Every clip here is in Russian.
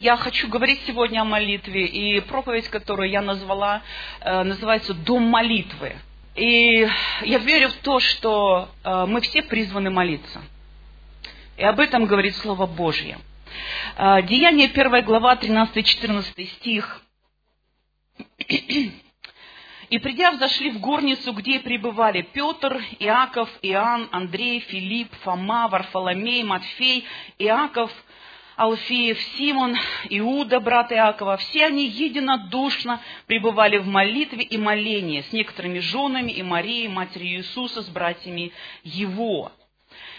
Я хочу говорить сегодня о молитве, и проповедь, которую я назвала, э, называется «Дом молитвы». И я верю в то, что э, мы все призваны молиться. И об этом говорит Слово Божье. Э, Деяние 1 глава, 13-14 стих. И придя, взошли в горницу, где пребывали Петр, Иаков, Иоанн, Андрей, Филипп, Фома, Варфоломей, Матфей, Иаков, Алфеев, Симон, Иуда, брат Иакова, все они единодушно пребывали в молитве и молении с некоторыми женами и Марией, матерью Иисуса, с братьями Его.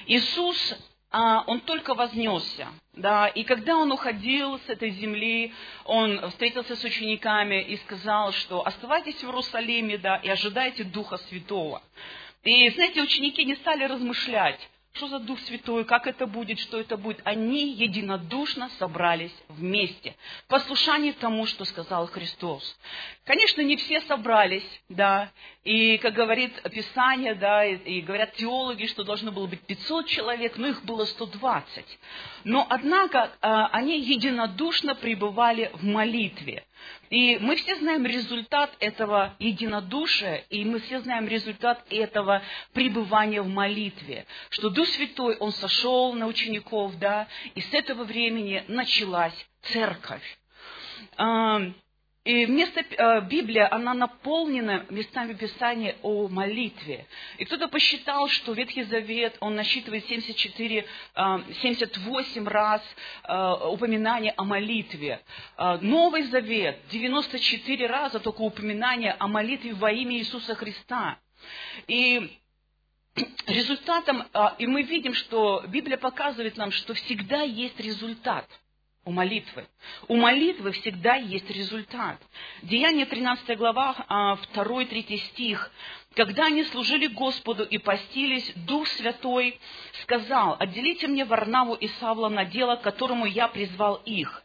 Иисус а, он только вознесся, да, и когда он уходил с этой земли, он встретился с учениками и сказал, что оставайтесь в Иерусалиме, да, и ожидайте Духа Святого. И, знаете, ученики не стали размышлять, что за Дух Святой, как это будет, что это будет. Они единодушно собрались вместе, в послушании тому, что сказал Христос. Конечно, не все собрались, да, и, как говорит Писание, да, и, и говорят теологи, что должно было быть 500 человек, но их было 120. Но, однако, а, они единодушно пребывали в молитве. И мы все знаем результат этого единодушия, и мы все знаем результат этого пребывания в молитве, что Дух Святой, Он сошел на учеников, да, и с этого времени началась церковь. И вместо э, Библия, она наполнена местами Писания о молитве. И кто-то посчитал, что Ветхий Завет, он насчитывает 74, 78 э, раз э, упоминания о молитве. Новый Завет, 94 раза только упоминания о молитве во имя Иисуса Христа. И результатом, и мы видим, что Библия показывает нам, что всегда есть результат – у молитвы. У молитвы всегда есть результат. Деяние 13 глава, 2-3 а, стих. Когда они служили Господу и постились, Дух Святой сказал, отделите мне Варнаву и Савла на дело, к которому я призвал их.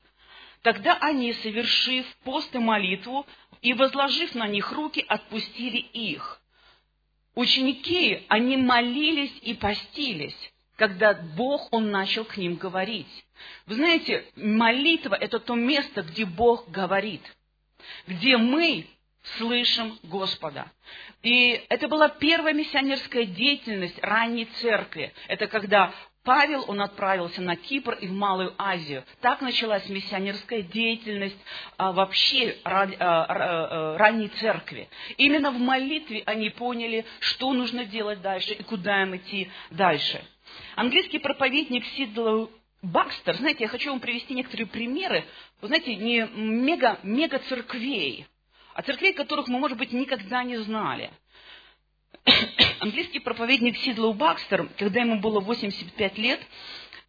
Тогда они, совершив пост и молитву и возложив на них руки, отпустили их. Ученики, они молились и постились, когда Бог, Он начал к ним говорить. Вы знаете, молитва – это то место, где Бог говорит, где мы слышим Господа. И это была первая миссионерская деятельность ранней церкви. Это когда Павел, он отправился на Кипр и в Малую Азию. Так началась миссионерская деятельность а, вообще а, а, ранней церкви. Именно в молитве они поняли, что нужно делать дальше и куда им идти дальше. Английский проповедник Сидл Бакстер, знаете, я хочу вам привести некоторые примеры, вы знаете, не мега, мега церквей, а церквей, которых мы, может быть, никогда не знали. Английский проповедник Сидлоу Бакстер, когда ему было 85 лет,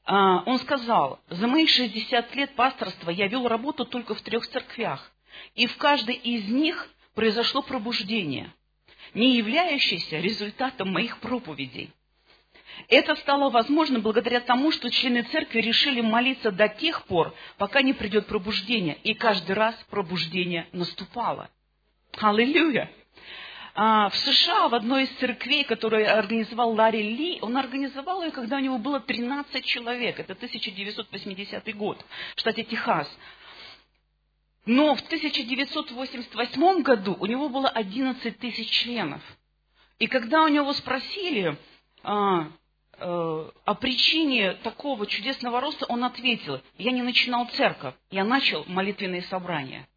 а, он сказал, за мои 60 лет пасторства я вел работу только в трех церквях, и в каждой из них произошло пробуждение, не являющееся результатом моих проповедей – это стало возможно благодаря тому, что члены церкви решили молиться до тех пор, пока не придет пробуждение. И каждый раз пробуждение наступало. Аллилуйя! А, в США в одной из церквей, которую организовал Ларри Ли, он организовал ее, когда у него было 13 человек. Это 1980 год в штате Техас. Но в 1988 году у него было 11 тысяч членов. И когда у него спросили, а, о причине такого чудесного роста, он ответил, я не начинал церковь, я начал молитвенные собрания.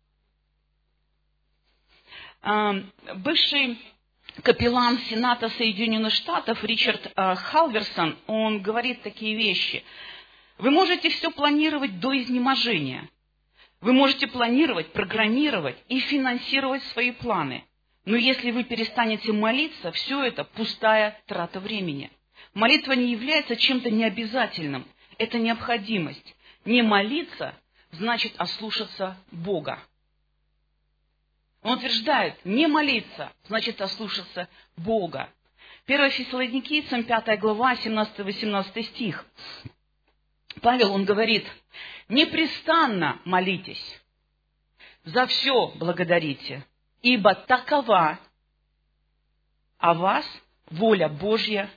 Э, бывший капеллан Сената Соединенных Штатов Ричард э, Халверсон, он говорит такие вещи. Вы можете все планировать до изнеможения. Вы можете планировать, программировать и финансировать свои планы. Но если вы перестанете молиться, все это пустая трата времени – Молитва не является чем-то необязательным. Это необходимость. Не молиться значит ослушаться Бога. Он утверждает, не молиться значит ослушаться Бога. 1 Фессалоникийцам, 5 глава, 17-18 стих. Павел, он говорит, непрестанно молитесь, за все благодарите, ибо такова о вас воля Божья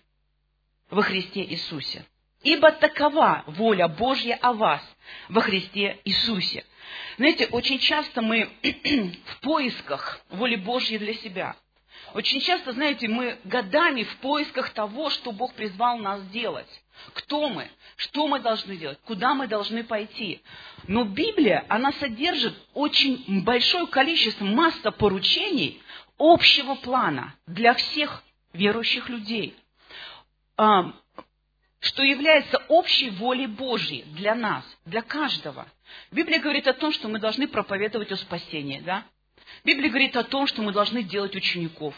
во Христе Иисусе. Ибо такова воля Божья о вас во Христе Иисусе. Знаете, очень часто мы в поисках воли Божьей для себя. Очень часто, знаете, мы годами в поисках того, что Бог призвал нас делать. Кто мы? Что мы должны делать? Куда мы должны пойти? Но Библия, она содержит очень большое количество, масса поручений общего плана для всех верующих людей что является общей волей Божьей для нас, для каждого. Библия говорит о том, что мы должны проповедовать о спасении, да? Библия говорит о том, что мы должны делать учеников.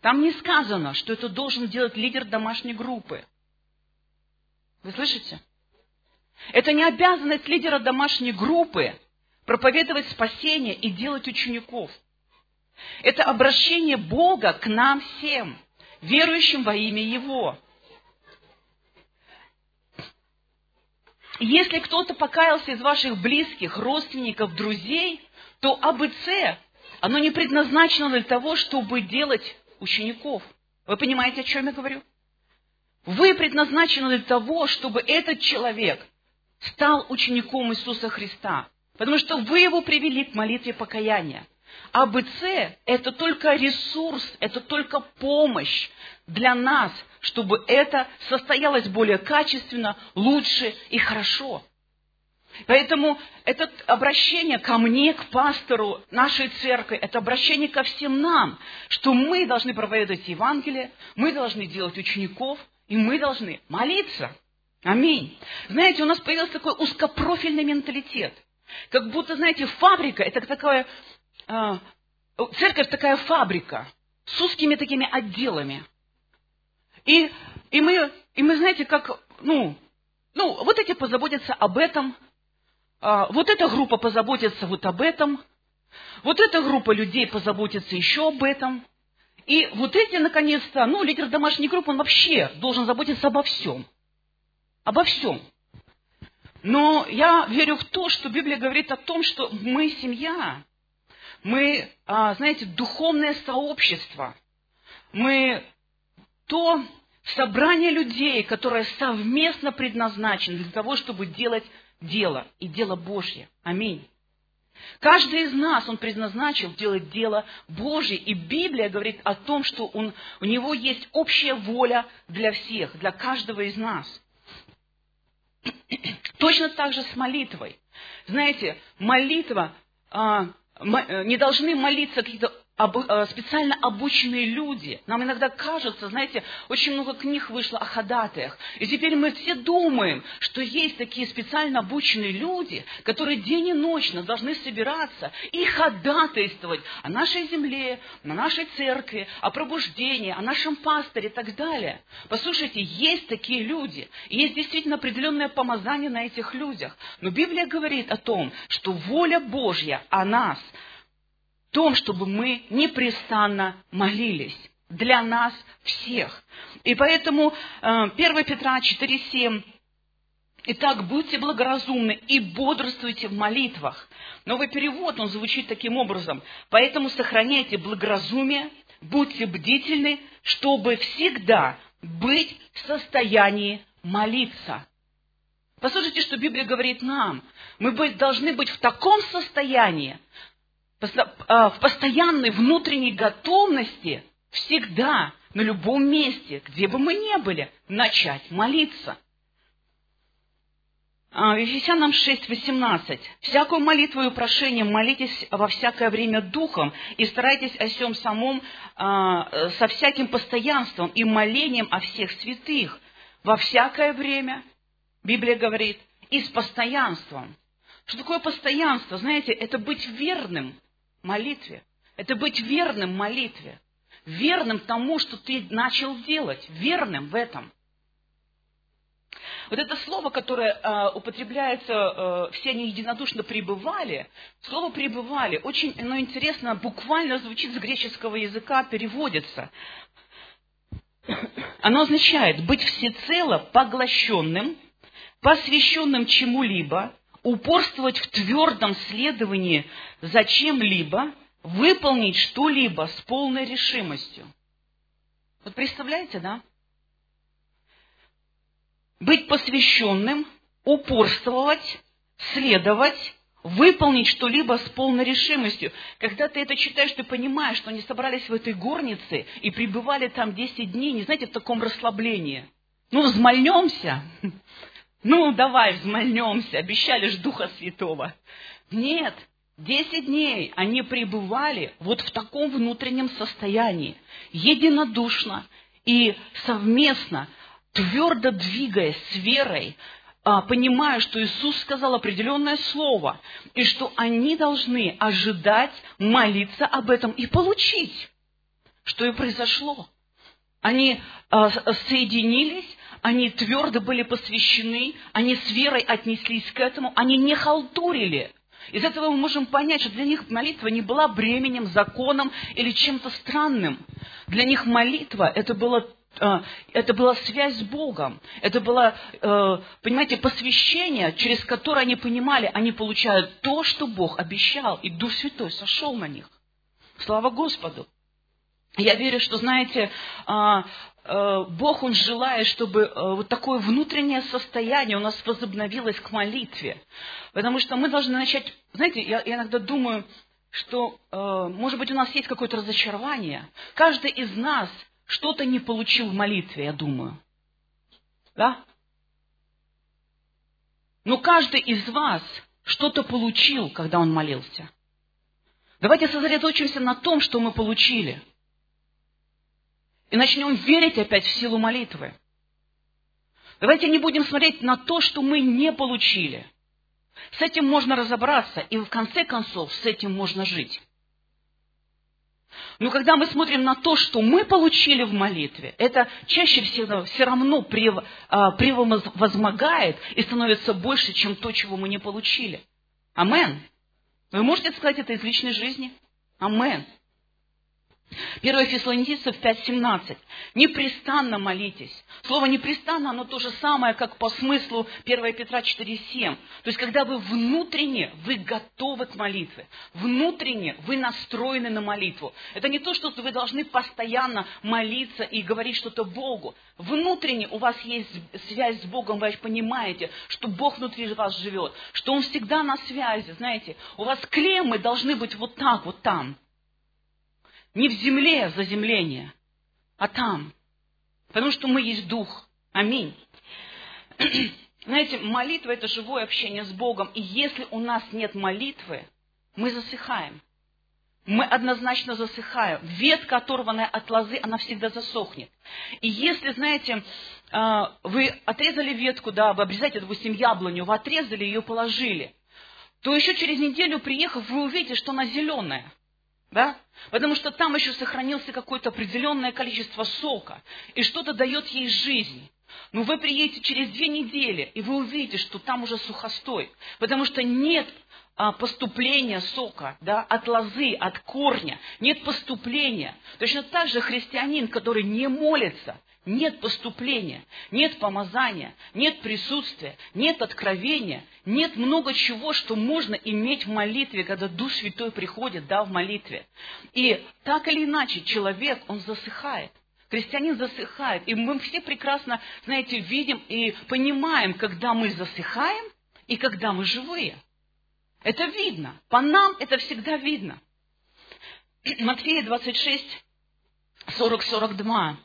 Там не сказано, что это должен делать лидер домашней группы. Вы слышите? Это не обязанность лидера домашней группы проповедовать спасение и делать учеников. Это обращение Бога к нам всем, верующим во имя Его. Если кто-то покаялся из ваших близких, родственников, друзей, то АБЦ, оно не предназначено для того, чтобы делать учеников. Вы понимаете, о чем я говорю? Вы предназначены для того, чтобы этот человек стал учеником Иисуса Христа. Потому что вы его привели к молитве покаяния. А БЦ – это только ресурс, это только помощь для нас, чтобы это состоялось более качественно, лучше и хорошо. Поэтому это обращение ко мне, к пастору нашей церкви, это обращение ко всем нам, что мы должны проповедовать Евангелие, мы должны делать учеников, и мы должны молиться. Аминь. Знаете, у нас появился такой узкопрофильный менталитет. Как будто, знаете, фабрика – это такая церковь такая фабрика с узкими такими отделами. И, и, мы, и мы, знаете, как, ну, ну, вот эти позаботятся об этом, а, вот эта группа позаботится вот об этом, вот эта группа людей позаботится еще об этом. И вот эти, наконец-то, ну, лидер домашней группы, он вообще должен заботиться обо всем. Обо всем. Но я верю в то, что Библия говорит о том, что мы семья, мы, а, знаете, духовное сообщество. Мы то собрание людей, которое совместно предназначено для того, чтобы делать дело, и дело Божье. Аминь. Каждый из нас, он предназначил делать дело Божье, и Библия говорит о том, что он, у него есть общая воля для всех, для каждого из нас. Точно так же с молитвой. Знаете, молитва а, Э, не должны молиться какие-то специально обученные люди. Нам иногда кажется, знаете, очень много книг вышло о ходатаях. И теперь мы все думаем, что есть такие специально обученные люди, которые день и ночь должны собираться и ходатайствовать о нашей земле, на нашей церкви, о пробуждении, о нашем пасторе и так далее. Послушайте, есть такие люди. И есть действительно определенное помазание на этих людях. Но Библия говорит о том, что воля Божья о нас – том, чтобы мы непрестанно молились для нас всех. И поэтому 1 э, Петра 4,7 Итак, будьте благоразумны и бодрствуйте в молитвах. Новый перевод, он звучит таким образом. Поэтому сохраняйте благоразумие, будьте бдительны, чтобы всегда быть в состоянии молиться. Послушайте, что Библия говорит нам. Мы должны быть в таком состоянии, в постоянной внутренней готовности всегда, на любом месте, где бы мы ни были, начать молиться. А, Ефесянам 6:18. «Всякую молитву и прошение молитесь во всякое время духом, и старайтесь о всем самом а, со всяким постоянством и молением о всех святых. Во всякое время, Библия говорит, и с постоянством». Что такое постоянство? Знаете, это быть верным молитве. Это быть верным молитве. Верным тому, что ты начал делать. Верным в этом. Вот это слово, которое э, употребляется, э, все они единодушно пребывали, слово пребывали, очень оно интересно, буквально звучит с греческого языка, переводится. Оно означает быть всецело поглощенным, посвященным чему-либо, упорствовать в твердом следовании за чем-либо, выполнить что-либо с полной решимостью. Вот представляете, да? быть посвященным, упорствовать, следовать, выполнить что-либо с полной решимостью. Когда ты это читаешь, ты понимаешь, что они собрались в этой горнице и пребывали там 10 дней, не знаете, в таком расслаблении. Ну, взмольнемся. Ну, давай, взмольнемся. Обещали ж Духа Святого. Нет, Десять дней они пребывали вот в таком внутреннем состоянии, единодушно и совместно, твердо двигаясь с верой, а, понимая, что Иисус сказал определенное слово, и что они должны ожидать, молиться об этом и получить, что и произошло. Они а, соединились, они твердо были посвящены, они с верой отнеслись к этому, они не халтурили. Из этого мы можем понять, что для них молитва не была бременем, законом или чем-то странным. Для них молитва это было Э, это была связь с Богом, это было, э, понимаете, посвящение, через которое они понимали, они получают то, что Бог обещал, и Дух Святой сошел на них. Слава Господу! Я верю, что, знаете, э, Бог, Он желает, чтобы вот такое внутреннее состояние у нас возобновилось к молитве. Потому что мы должны начать, знаете, я, я иногда думаю, что, может быть, у нас есть какое-то разочарование. Каждый из нас что-то не получил в молитве, я думаю. Да? Но каждый из вас что-то получил, когда он молился. Давайте сосредоточимся на том, что мы получили. И начнем верить опять в силу молитвы. Давайте не будем смотреть на то, что мы не получили. С этим можно разобраться, и в конце концов с этим можно жить. Но когда мы смотрим на то, что мы получили в молитве, это чаще всего все равно а, превозмогает и становится больше, чем то, чего мы не получили. Амен. Вы можете сказать это из личной жизни? Амен. 1 Фессалоникийцев 5.17. Непрестанно молитесь. Слово непрестанно, оно то же самое, как по смыслу 1 Петра 4.7. То есть, когда вы внутренне, вы готовы к молитве. Внутренне вы настроены на молитву. Это не то, что вы должны постоянно молиться и говорить что-то Богу. Внутренне у вас есть связь с Богом, вы понимаете, что Бог внутри вас живет, что Он всегда на связи, знаете. У вас клеммы должны быть вот так, вот там. Не в земле заземление, а там. Потому что мы есть Дух. Аминь. Знаете, молитва – это живое общение с Богом. И если у нас нет молитвы, мы засыхаем. Мы однозначно засыхаем. Ветка, оторванная от лозы, она всегда засохнет. И если, знаете, а, вы отрезали ветку, да, вы обрезаете, допустим, яблоню, вы отрезали ее, положили, то еще через неделю, приехав, вы увидите, что она зеленая – да? Потому что там еще сохранился какое-то определенное количество сока, и что-то дает ей жизнь. Но вы приедете через две недели, и вы увидите, что там уже сухостой, потому что нет а, поступления сока, да, от лозы, от корня, нет поступления. Точно так же христианин, который не молится, нет поступления, нет помазания, нет присутствия, нет откровения, нет много чего, что можно иметь в молитве, когда Дух Святой приходит, да, в молитве. И так или иначе человек, он засыхает. Христианин засыхает. И мы все прекрасно, знаете, видим и понимаем, когда мы засыхаем и когда мы живые. Это видно. По нам это всегда видно. Матфея 26, 40-42.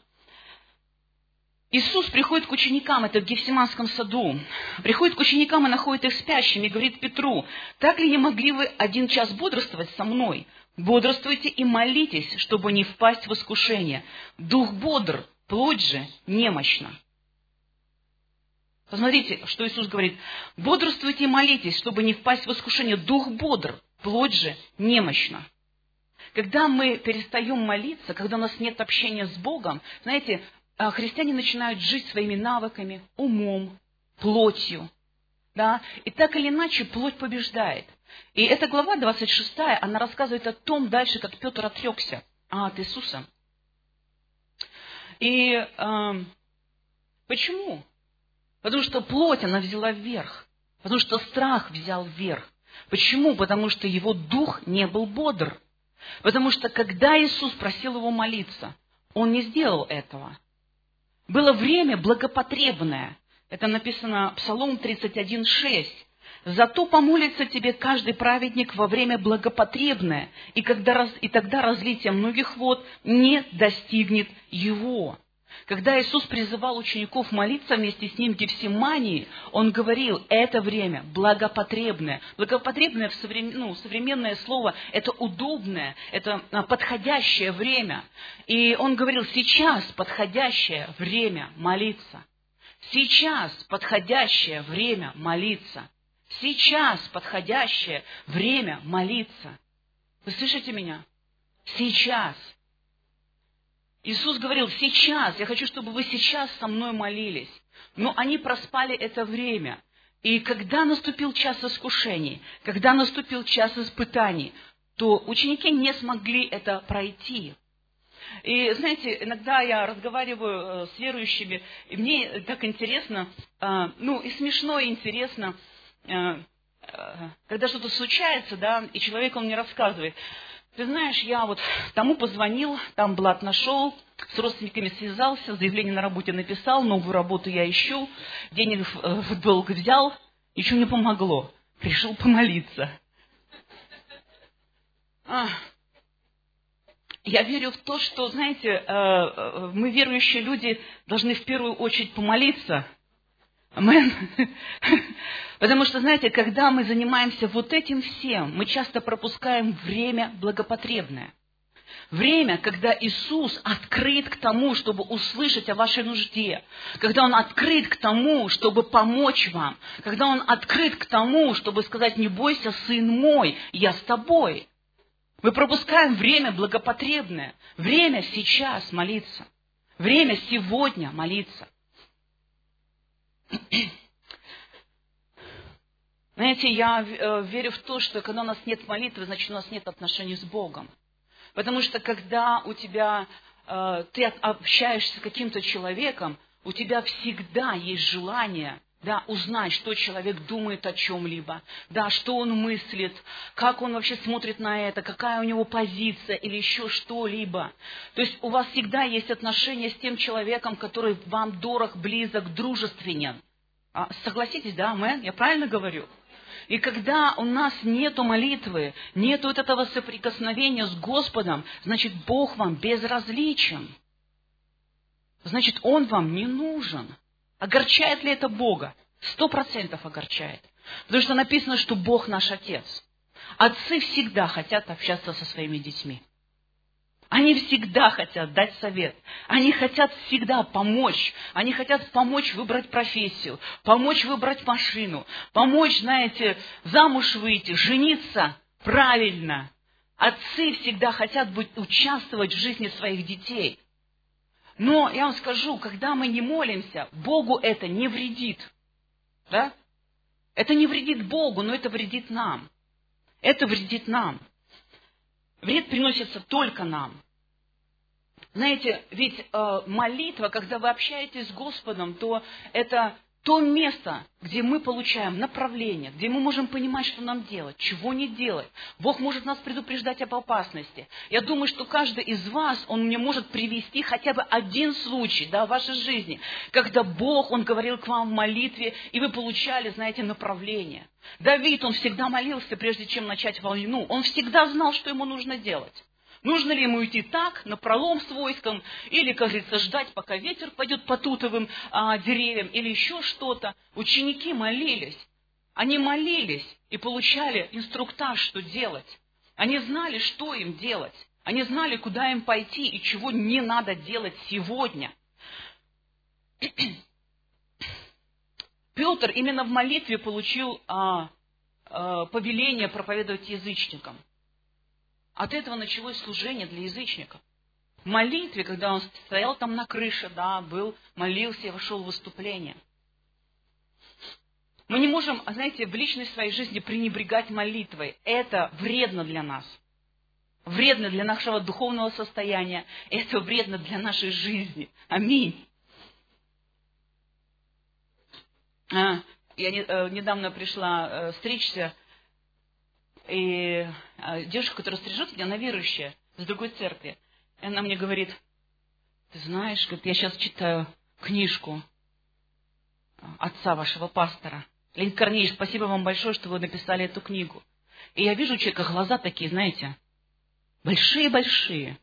Иисус приходит к ученикам, это в Гефсиманском саду, приходит к ученикам и находит их спящими, и говорит Петру, так ли не могли вы один час бодрствовать со мной? Бодрствуйте и молитесь, чтобы не впасть в искушение. Дух бодр, плоть же немощна. Посмотрите, что Иисус говорит. Бодрствуйте и молитесь, чтобы не впасть в искушение. Дух бодр, плоть же немощна. Когда мы перестаем молиться, когда у нас нет общения с Богом, знаете, христиане начинают жить своими навыками, умом, плотью. Да? И так или иначе плоть побеждает. И эта глава 26, она рассказывает о том дальше, как Петр отрекся от Иисуса. И э, почему? Потому что плоть, она взяла вверх. Потому что страх взял вверх. Почему? Потому что его дух не был бодр. Потому что когда Иисус просил его молиться, он не сделал этого было время благопотребное Это написано Псалом 31.6. Зато помолится тебе каждый праведник во время благопотребное, и, когда, и тогда разлитие многих вод не достигнет его. Когда Иисус призывал учеников молиться вместе с ним в Гефсимании, Он говорил, это время благопотребное. Благопотребное в соврем... ну, современное слово – это удобное, это а, подходящее время. И Он говорил, сейчас подходящее время молиться. Сейчас подходящее время молиться. Сейчас подходящее время молиться. Вы слышите меня? Сейчас. Иисус говорил, сейчас, я хочу, чтобы вы сейчас со мной молились. Но они проспали это время. И когда наступил час искушений, когда наступил час испытаний, то ученики не смогли это пройти. И знаете, иногда я разговариваю э, с верующими, и мне так интересно, э, ну и смешно, и интересно, э, когда что-то случается, да, и человек он мне рассказывает, ты знаешь, я вот тому позвонил, там блат нашел, с родственниками связался, заявление на работе написал, новую работу я ищу, денег в долг взял, ничего не помогло. Пришел помолиться. А, я верю в то, что, знаете, э, э, мы, верующие люди, должны в первую очередь помолиться. Амен. Потому что, знаете, когда мы занимаемся вот этим всем, мы часто пропускаем время благопотребное. Время, когда Иисус открыт к тому, чтобы услышать о вашей нужде, когда Он открыт к тому, чтобы помочь вам, когда Он открыт к тому, чтобы сказать, не бойся, сын мой, я с тобой. Мы пропускаем время благопотребное, время сейчас молиться, время сегодня молиться. Знаете, я э, верю в то, что когда у нас нет молитвы, значит, у нас нет отношений с Богом. Потому что когда у тебя, э, ты общаешься с каким-то человеком, у тебя всегда есть желание да, узнать, что человек думает о чем-либо, да, что он мыслит, как он вообще смотрит на это, какая у него позиция или еще что-либо. То есть у вас всегда есть отношения с тем человеком, который вам дорог, близок, дружественен. А, согласитесь, да, мэн, я правильно говорю? И когда у нас нету молитвы, нету вот этого соприкосновения с Господом, значит, Бог вам безразличен. Значит, Он вам не нужен. Огорчает ли это Бога? Сто процентов огорчает. Потому что написано, что Бог наш Отец. Отцы всегда хотят общаться со своими детьми. Они всегда хотят дать совет. Они хотят всегда помочь. Они хотят помочь выбрать профессию, помочь выбрать машину, помочь, знаете, замуж выйти, жениться правильно. Отцы всегда хотят быть, участвовать в жизни своих детей. Но я вам скажу, когда мы не молимся, Богу это не вредит. Да? Это не вредит Богу, но это вредит нам. Это вредит нам. Вред приносится только нам. Знаете, ведь э, молитва, когда вы общаетесь с Господом, то это то место, где мы получаем направление, где мы можем понимать, что нам делать, чего не делать. Бог может нас предупреждать об опасности. Я думаю, что каждый из вас, он мне может привести хотя бы один случай да, в вашей жизни, когда Бог, Он говорил к вам в молитве, и вы получали, знаете, направление. Давид, он всегда молился, прежде чем начать войну. Он всегда знал, что ему нужно делать. Нужно ли ему идти так, на пролом с войском, или, как говорится, ждать, пока ветер пойдет по тутовым а, деревьям, или еще что-то. Ученики молились. Они молились и получали инструктаж, что делать. Они знали, что им делать. Они знали, куда им пойти и чего не надо делать сегодня. Петр именно в молитве получил а, а, повеление проповедовать язычникам. От этого началось служение для язычников. В молитве, когда он стоял там на крыше, да, был, молился и вошел в выступление. Мы не можем, знаете, в личной своей жизни пренебрегать молитвой. Это вредно для нас. Вредно для нашего духовного состояния. Это вредно для нашей жизни. Аминь. А, я э, недавно пришла э, стричься и а, девушка, которая стрижет меня, она верующая, с другой церкви. И она мне говорит, ты знаешь, как я сейчас читаю книжку. отца вашего пастора. Леонид Корнеевич, спасибо вам большое, что вы написали эту книгу. И я вижу у человека глаза такие, знаете, большие-большие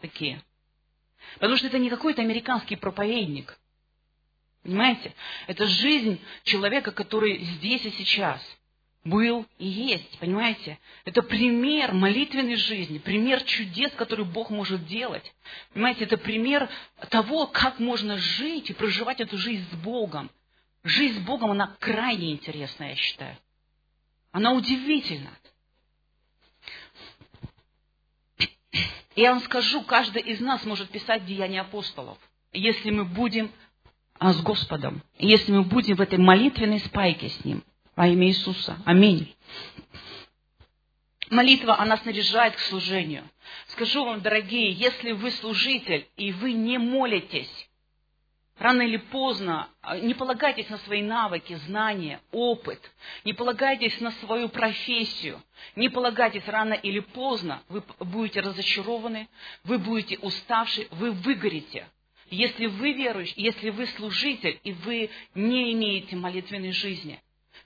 такие. Потому что это не какой-то американский проповедник. Понимаете? Это жизнь человека, который здесь и сейчас был и есть, понимаете? Это пример молитвенной жизни, пример чудес, которые Бог может делать. Понимаете, это пример того, как можно жить и проживать эту жизнь с Богом. Жизнь с Богом, она крайне интересная, я считаю. Она удивительна. Я вам скажу, каждый из нас может писать деяния апостолов, если мы будем с Господом, если мы будем в этой молитвенной спайке с Ним во имя Иисуса. Аминь. Молитва, она снаряжает к служению. Скажу вам, дорогие, если вы служитель, и вы не молитесь, рано или поздно а, не полагайтесь на свои навыки, знания, опыт, не полагайтесь на свою профессию, не полагайтесь рано или поздно, вы будете разочарованы, вы будете уставши, вы выгорите. Если вы верующий, если вы служитель, и вы не имеете молитвенной жизни,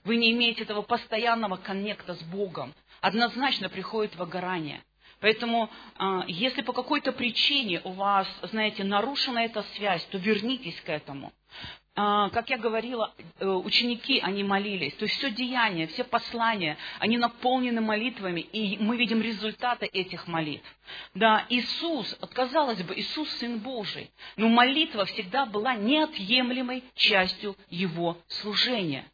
вы не имеете этого постоянного коннекта с Богом, однозначно приходит выгорание – Поэтому, а, если по какой-то причине у вас, знаете, нарушена эта связь, то вернитесь к этому. А, как я говорила, э, ученики, они молились. То есть все деяния, все послания, они наполнены молитвами, и мы видим результаты этих молитв. Да, Иисус, казалось бы, Иисус Сын Божий, но молитва всегда была неотъемлемой частью Его служения.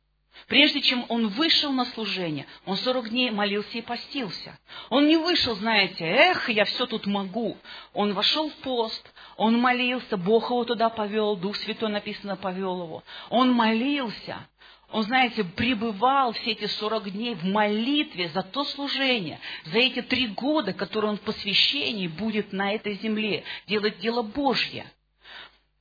Прежде чем он вышел на служение, он сорок дней молился и постился. Он не вышел, знаете, эх, я все тут могу. Он вошел в пост, он молился, Бог его туда повел, Дух Святой написано повел его. Он молился, он, знаете, пребывал все эти сорок дней в молитве за то служение, за эти три года, которые он в посвящении будет на этой земле, делать дело Божье.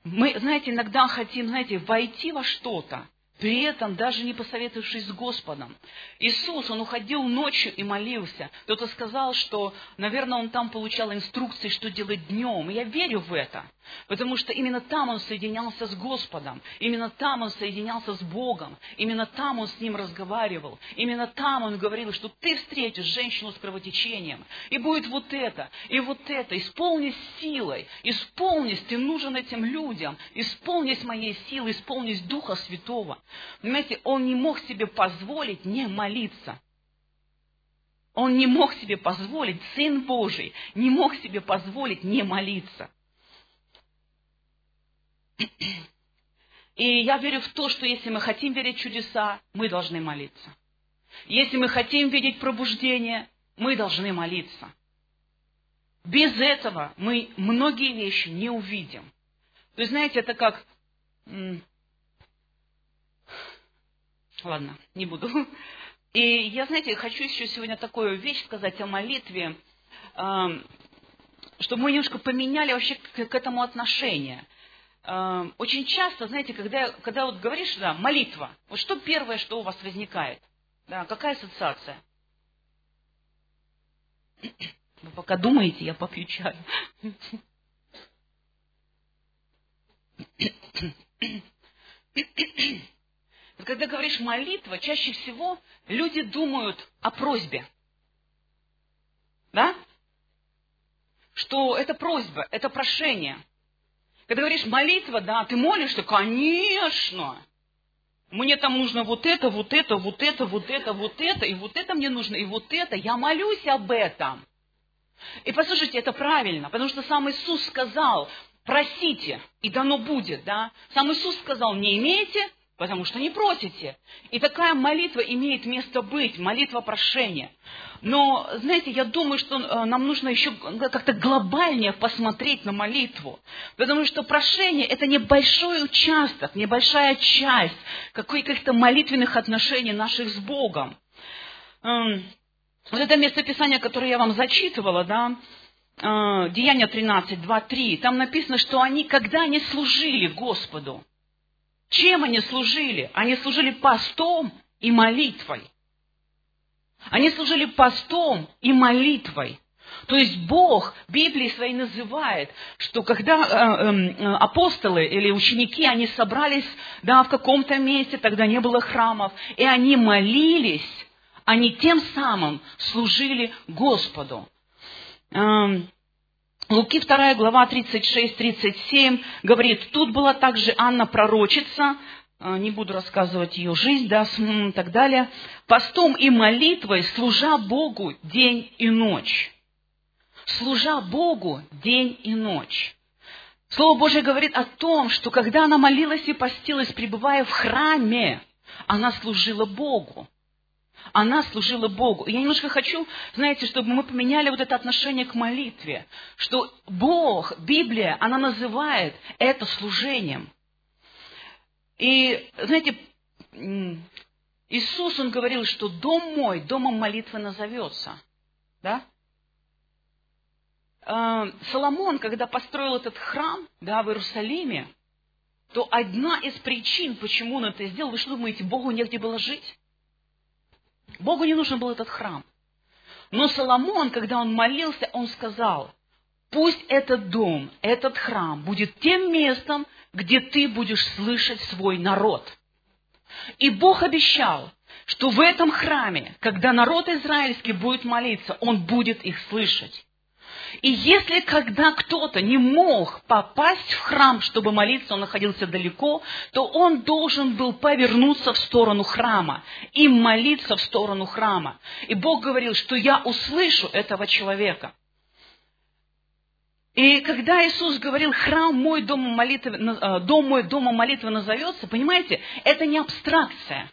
Мы, знаете, иногда хотим, знаете, войти во что-то, при этом даже не посоветовавшись с Господом. Иисус, Он уходил ночью и молился. Кто-то сказал, что, наверное, Он там получал инструкции, что делать днем. И я верю в это. Потому что именно там он соединялся с Господом, именно там он соединялся с Богом, именно там он с Ним разговаривал, именно там он говорил, что ты встретишь женщину с кровотечением, и будет вот это, и вот это, исполнись силой, исполнись, ты нужен этим людям, исполнись моей силой, исполнись Духа Святого. Понимаете, он не мог себе позволить не молиться. Он не мог себе позволить, Сын Божий, не мог себе позволить не молиться. И я верю в то, что если мы хотим верить в чудеса, мы должны молиться. Если мы хотим видеть пробуждение, мы должны молиться. Без этого мы многие вещи не увидим. Есть, знаете, это как... Ладно, не буду. И я, знаете, хочу еще сегодня такую вещь сказать о молитве, чтобы мы немножко поменяли вообще к этому отношение. Эм, очень часто, знаете, когда, когда вот говоришь, да, молитва, вот что первое, что у вас возникает? Да, какая ассоциация? Вы пока думаете, я попью чай. Когда говоришь молитва, чаще всего люди думают о просьбе. Да? Что это просьба, это прошение. Когда говоришь молитва, да, ты молишься, конечно. Мне там нужно вот это, вот это, вот это, вот это, вот это, и вот это мне нужно, и вот это. Я молюсь об этом. И послушайте, это правильно, потому что сам Иисус сказал, просите, и дано будет, да. Сам Иисус сказал, не имеете, потому что не просите. И такая молитва имеет место быть, молитва прошения. Но, знаете, я думаю, что э, нам нужно еще как-то глобальнее посмотреть на молитву. Потому что прошение – это небольшой участок, небольшая часть каких-то молитвенных отношений наших с Богом. Эм, вот это местописание, которое я вам зачитывала, да, э, Деяния 13, 2, 3, там написано, что они, когда они служили Господу, чем они служили? Они служили постом и молитвой. Они служили постом и молитвой. То есть Бог Библии своей называет, что когда э, э, апостолы или ученики, они собрались да, в каком-то месте, тогда не было храмов, и они молились, они тем самым служили Господу. Эм, Луки 2 глава 36-37 говорит, тут была также Анна пророчица, э, не буду рассказывать ее жизнь, да, и так далее, постом и молитвой, служа Богу день и ночь. Служа Богу день и ночь. Слово Божье говорит о том, что когда она молилась и постилась, пребывая в храме, она служила Богу. Она служила Богу. И я немножко хочу, знаете, чтобы мы поменяли вот это отношение к молитве, что Бог, Библия, она называет это служением. И, знаете, Иисус, Он говорил, что дом мой, домом молитвы назовется. Да? А, Соломон, когда построил этот храм да, в Иерусалиме, то одна из причин, почему он это сделал, вы что думаете, Богу негде было жить? Богу не нужен был этот храм. Но Соломон, когда он молился, он сказал, пусть этот дом, этот храм будет тем местом, где ты будешь слышать свой народ. И Бог обещал, что в этом храме, когда народ израильский будет молиться, он будет их слышать. И если когда кто-то не мог попасть в храм, чтобы молиться, он находился далеко, то он должен был повернуться в сторону храма и молиться в сторону храма. И Бог говорил, что я услышу этого человека. И когда Иисус говорил, храм мой, дом, молитвы, э, дом мой, дома молитвы назовется, понимаете, это не абстракция.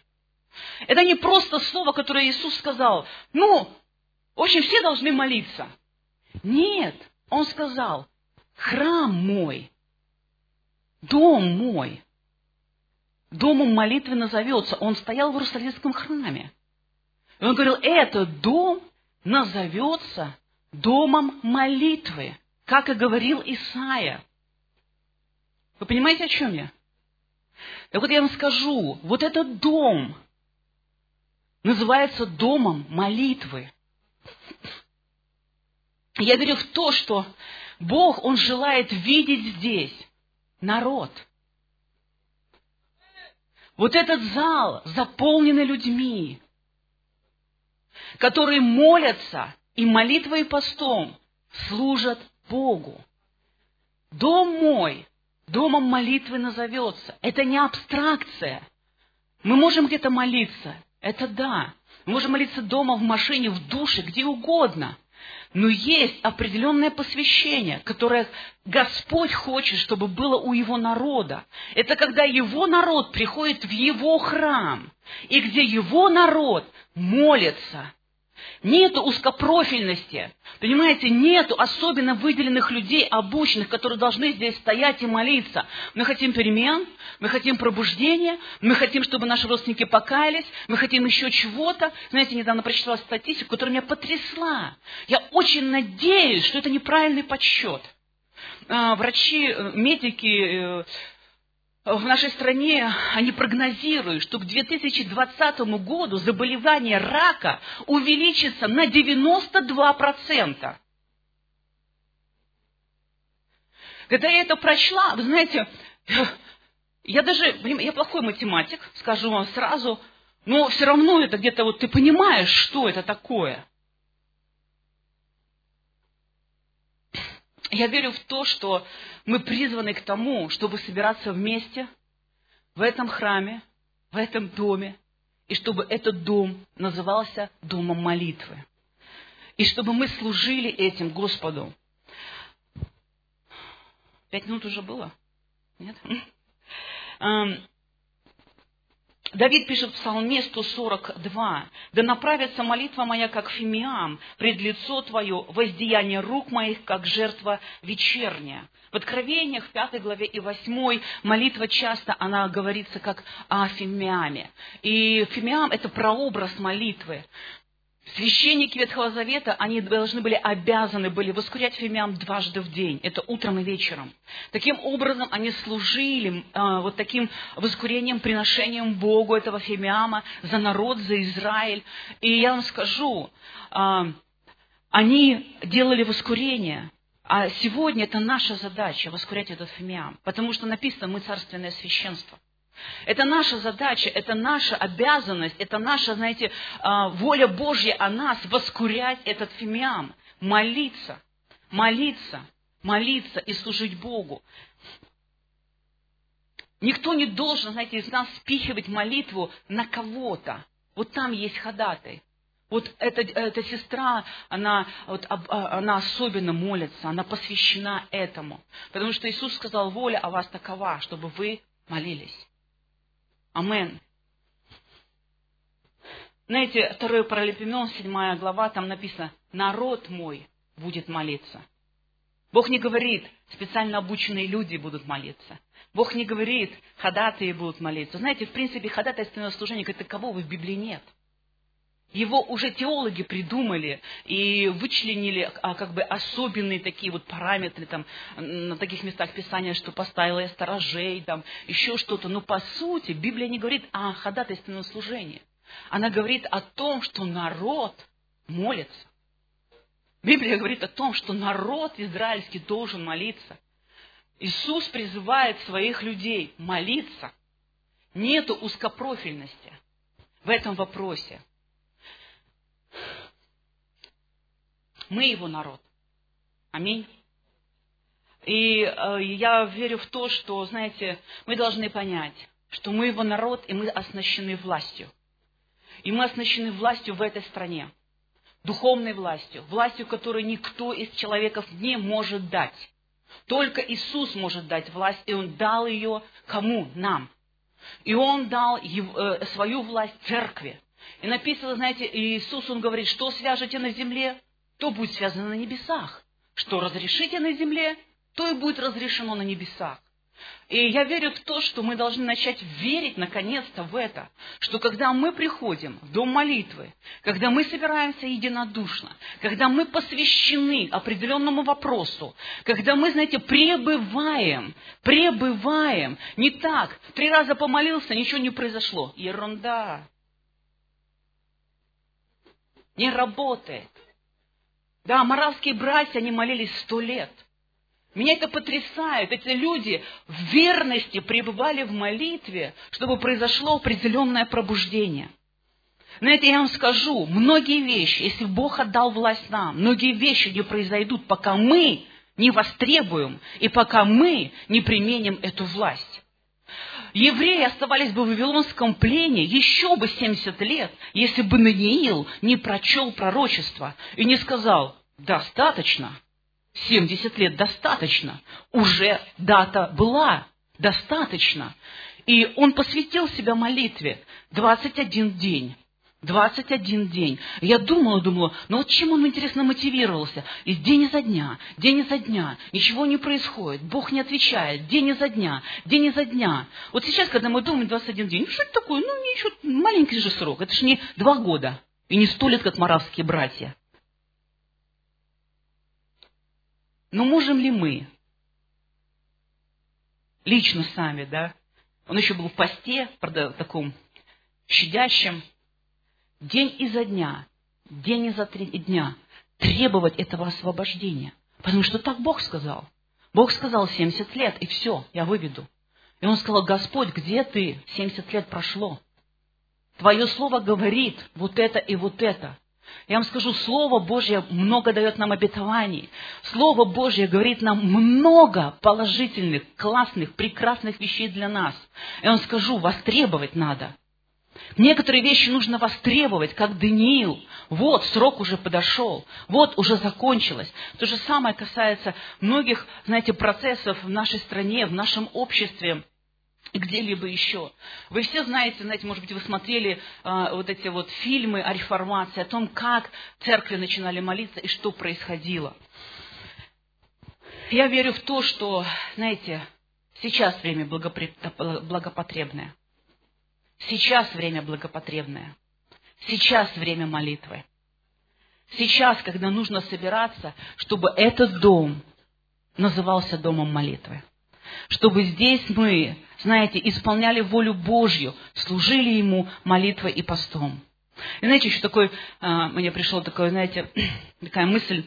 Это не просто слово, которое Иисус сказал. Ну, общем, все должны молиться. Нет, он сказал, храм мой, дом мой, домом молитвы назовется. Он стоял в Иерусалимском храме. И он говорил, этот дом назовется домом молитвы, как и говорил Исаия. Вы понимаете, о чем я? Так вот я вам скажу, вот этот дом называется домом молитвы. Я верю в то, что Бог, Он желает видеть здесь народ. Вот этот зал, заполненный людьми, которые молятся и молитвой и постом служат Богу. Дом мой, домом молитвы назовется. Это не абстракция. Мы можем где-то молиться, это да. Мы можем молиться дома, в машине, в душе, где угодно – но есть определенное посвящение, которое Господь хочет, чтобы было у Его народа. Это когда Его народ приходит в Его храм, и где Его народ молится Нету узкопрофильности. Понимаете, нету особенно выделенных людей, обученных, которые должны здесь стоять и молиться. Мы хотим перемен, мы хотим пробуждения, мы хотим, чтобы наши родственники покаялись, мы хотим еще чего-то. Знаете, недавно прочитала статистику, которая меня потрясла. Я очень надеюсь, что это неправильный подсчет. А, врачи, э, медики, э, в нашей стране они прогнозируют, что к 2020 году заболевание рака увеличится на 92%. Когда я это прочла, вы знаете, я даже, я плохой математик, скажу вам сразу, но все равно это где-то вот ты понимаешь, что это такое. Я верю в то, что мы призваны к тому, чтобы собираться вместе в этом храме, в этом доме, и чтобы этот дом назывался домом молитвы. И чтобы мы служили этим Господу. Пять минут уже было? Нет? Давид пишет в Псалме 142, «Да направится молитва моя, как фимиам, пред лицо Твое, воздеяние рук моих, как жертва вечерняя». В Откровениях, в пятой главе и восьмой, молитва часто, она говорится как о фимиаме. И фимиам – это прообраз молитвы. Священники Ветхого Завета, они должны были, обязаны были воскурять фимиам дважды в день. Это утром и вечером. Таким образом, они служили э, вот таким воскурением, приношением Богу этого фимиама за народ, за Израиль. И я вам скажу, э, они делали воскурение, а сегодня это наша задача воскурять этот фимиам, потому что написано, мы царственное священство. Это наша задача, это наша обязанность, это наша, знаете, а, воля Божья о нас воскурять этот фимиам, молиться, молиться, молиться и служить Богу. Никто не должен, знаете, из нас спихивать молитву на кого-то. Вот там есть ходатай. Вот эта, эта сестра, она, вот, а, она особенно молится, она посвящена этому. Потому что Иисус сказал, воля о вас такова, чтобы вы молились. Амен. Знаете, второй Паралипомен, седьмая глава, там написано, народ мой будет молиться. Бог не говорит, специально обученные люди будут молиться. Бог не говорит, ходатые будут молиться. Знаете, в принципе, ходатайственного служения как такового в Библии нет. Его уже теологи придумали и вычленили а, как бы особенные такие вот параметры там на таких местах Писания, что поставила я сторожей, там еще что-то. Но по сути Библия не говорит о ходатайственном служении. Она говорит о том, что народ молится. Библия говорит о том, что народ израильский должен молиться. Иисус призывает своих людей молиться. Нету узкопрофильности в этом вопросе. Мы его народ. Аминь. И э, я верю в то, что, знаете, мы должны понять, что мы его народ, и мы оснащены властью. И мы оснащены властью в этой стране. Духовной властью. Властью, которую никто из человеков не может дать. Только Иисус может дать власть, и Он дал ее кому? Нам. И Он дал э, свою власть церкви. И написано, знаете, Иисус, Он говорит, что свяжете на земле, то будет связано на небесах. Что разрешите на земле, то и будет разрешено на небесах. И я верю в то, что мы должны начать верить наконец-то в это, что когда мы приходим в дом молитвы, когда мы собираемся единодушно, когда мы посвящены определенному вопросу, когда мы, знаете, пребываем, пребываем, не так, три раза помолился, ничего не произошло, ерунда, не работает. Да, моравские братья, они молились сто лет. Меня это потрясает. Эти люди в верности пребывали в молитве, чтобы произошло определенное пробуждение. Знаете, я вам скажу, многие вещи, если Бог отдал власть нам, многие вещи не произойдут, пока мы не востребуем и пока мы не применим эту власть. Евреи оставались бы в Вавилонском плене еще бы 70 лет, если бы Наниил не прочел пророчество и не сказал, достаточно, 70 лет достаточно, уже дата была, достаточно. И он посвятил себя молитве 21 день. 21 день. Я думала, думала, ну вот чем он, интересно, мотивировался? И день изо дня, день изо дня, ничего не происходит, Бог не отвечает, день изо дня, день изо дня. Вот сейчас, когда мы думаем 21 день, ну что это такое? Ну ничего, маленький же срок, это же не два года и не сто лет, как моравские братья. Но можем ли мы, лично сами, да, он еще был в посте, правда, таком щадящем, день изо дня, день изо три дня требовать этого освобождения. Потому что так Бог сказал. Бог сказал 70 лет, и все, я выведу. И он сказал, Господь, где ты? 70 лет прошло. Твое слово говорит вот это и вот это. Я вам скажу, Слово Божье много дает нам обетований. Слово Божье говорит нам много положительных, классных, прекрасных вещей для нас. Я вам скажу, востребовать надо. Некоторые вещи нужно востребовать, как Даниил. Вот, срок уже подошел, вот, уже закончилось. То же самое касается многих, знаете, процессов в нашей стране, в нашем обществе где-либо еще. Вы все знаете, знаете, может быть, вы смотрели э, вот эти вот фильмы о реформации, о том, как церкви начинали молиться и что происходило. Я верю в то, что, знаете, сейчас время благопотребное. Сейчас время благопотребное. Сейчас время молитвы. Сейчас, когда нужно собираться, чтобы этот дом назывался домом молитвы чтобы здесь мы, знаете, исполняли волю Божью, служили Ему молитвой и постом. И знаете, еще такой, а, мне пришла такая, знаете, такая мысль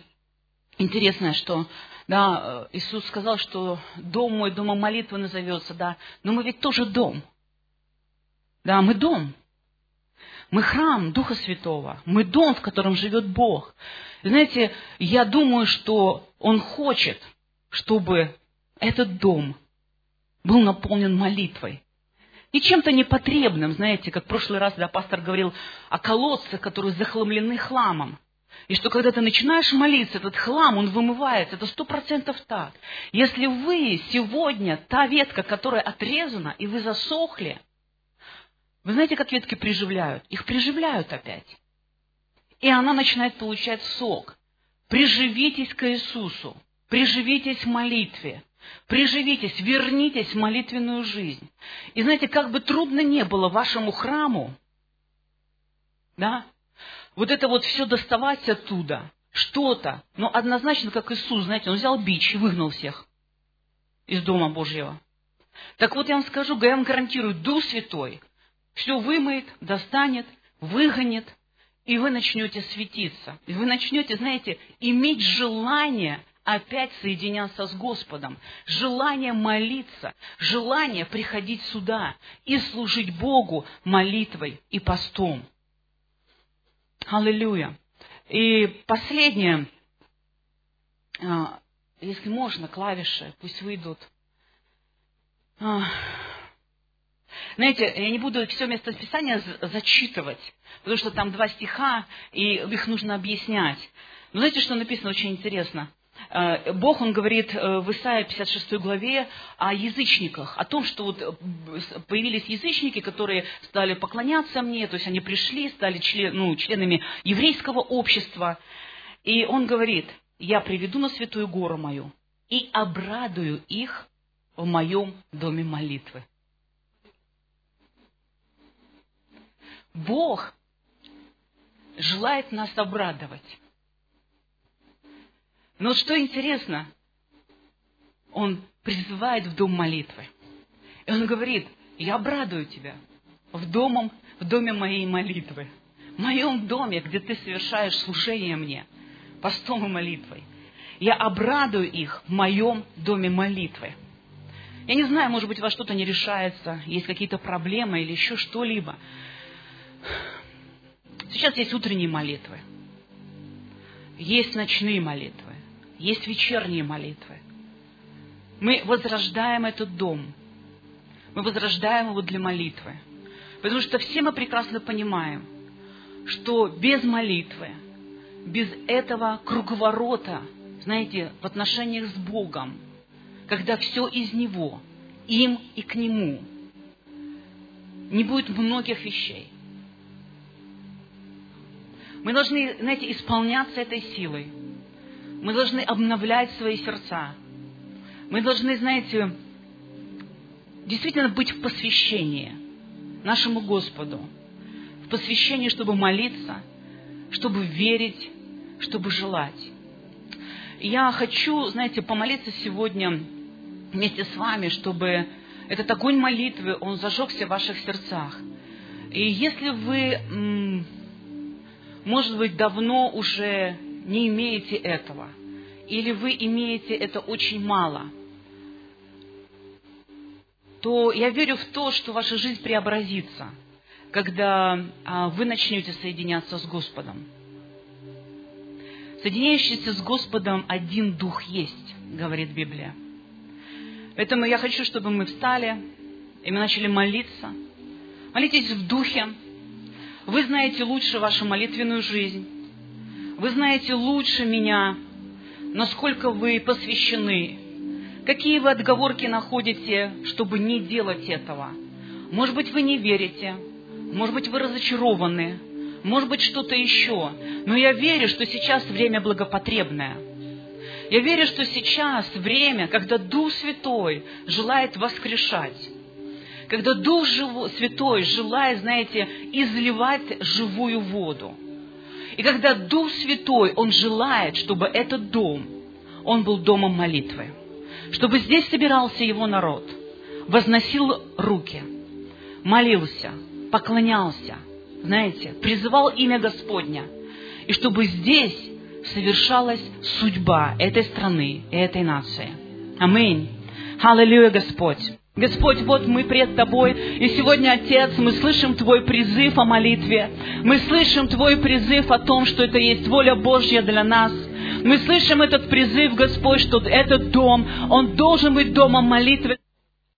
интересная, что да, Иисус сказал, что дом мой, домом молитвы назовется, да, но мы ведь тоже дом. Да, мы дом. Мы храм Духа Святого. Мы дом, в котором живет Бог. Знаете, я думаю, что Он хочет, чтобы этот дом был наполнен молитвой. И чем-то непотребным, знаете, как в прошлый раз, да, пастор говорил о колодцах, которые захламлены хламом. И что когда ты начинаешь молиться, этот хлам, он вымывается. Это сто процентов так. Если вы сегодня та ветка, которая отрезана, и вы засохли, вы знаете, как ветки приживляют? Их приживляют опять. И она начинает получать сок. Приживитесь к Иисусу. Приживитесь в молитве. Приживитесь, вернитесь в молитвенную жизнь. И знаете, как бы трудно не было вашему храму, да, вот это вот все доставать оттуда, что-то, но однозначно, как Иисус, знаете, он взял бич и выгнал всех из Дома Божьего. Так вот я вам скажу, я вам гарантирую, Дух Святой все вымоет, достанет, выгонит, и вы начнете светиться. И вы начнете, знаете, иметь желание опять соединяться с Господом, желание молиться, желание приходить сюда и служить Богу молитвой и постом. Аллилуйя. И последнее, а, если можно, клавиши пусть выйдут. Знаете, я не буду все место Писания зачитывать, потому что там два стиха, и их нужно объяснять. Но знаете, что написано очень интересно? Э, Бог, Он говорит э, в Исаии 56 главе о язычниках, о том, что вот э, появились язычники, которые стали поклоняться мне, то есть они пришли, стали член, ну, членами еврейского общества. И Он говорит, я приведу на святую гору мою и обрадую их в моем доме молитвы. Бог желает нас обрадовать. Но что интересно, Он призывает в дом молитвы. И Он говорит, я обрадую тебя в, домом, в доме моей молитвы. В моем доме, где ты совершаешь служение мне, постом и молитвой. Я обрадую их в моем доме молитвы. Я не знаю, может быть, вас что-то не решается, есть какие-то проблемы или еще что-либо. Сейчас есть утренние молитвы, есть ночные молитвы, есть вечерние молитвы. Мы возрождаем этот дом, мы возрождаем его для молитвы. Потому что все мы прекрасно понимаем, что без молитвы, без этого круговорота, знаете, в отношениях с Богом, когда все из Него, им и к Нему, не будет многих вещей. Мы должны, знаете, исполняться этой силой. Мы должны обновлять свои сердца. Мы должны, знаете, действительно быть в посвящении нашему Господу. В посвящении, чтобы молиться, чтобы верить, чтобы желать. я хочу, знаете, помолиться сегодня вместе с вами, чтобы этот огонь молитвы, он зажегся в ваших сердцах. И если вы может быть, давно уже не имеете этого, или вы имеете это очень мало, то я верю в то, что ваша жизнь преобразится, когда а, вы начнете соединяться с Господом. Соединяющийся с Господом один дух есть, говорит Библия. Поэтому я хочу, чтобы мы встали, и мы начали молиться. Молитесь в духе, вы знаете лучше вашу молитвенную жизнь. Вы знаете лучше меня, насколько вы посвящены. Какие вы отговорки находите, чтобы не делать этого? Может быть, вы не верите. Может быть, вы разочарованы. Может быть, что-то еще. Но я верю, что сейчас время благопотребное. Я верю, что сейчас время, когда Дух Святой желает воскрешать когда Дух Святой желает, знаете, изливать живую воду. И когда Дух Святой, Он желает, чтобы этот дом, он был домом молитвы. Чтобы здесь собирался Его народ, возносил руки, молился, поклонялся, знаете, призывал имя Господня. И чтобы здесь совершалась судьба этой страны, этой нации. Аминь. Аллилуйя, Господь. Господь, вот мы пред Тобой, и сегодня, Отец, мы слышим Твой призыв о молитве. Мы слышим Твой призыв о том, что это есть воля Божья для нас. Мы слышим этот призыв, Господь, что этот дом, он должен быть домом молитвы.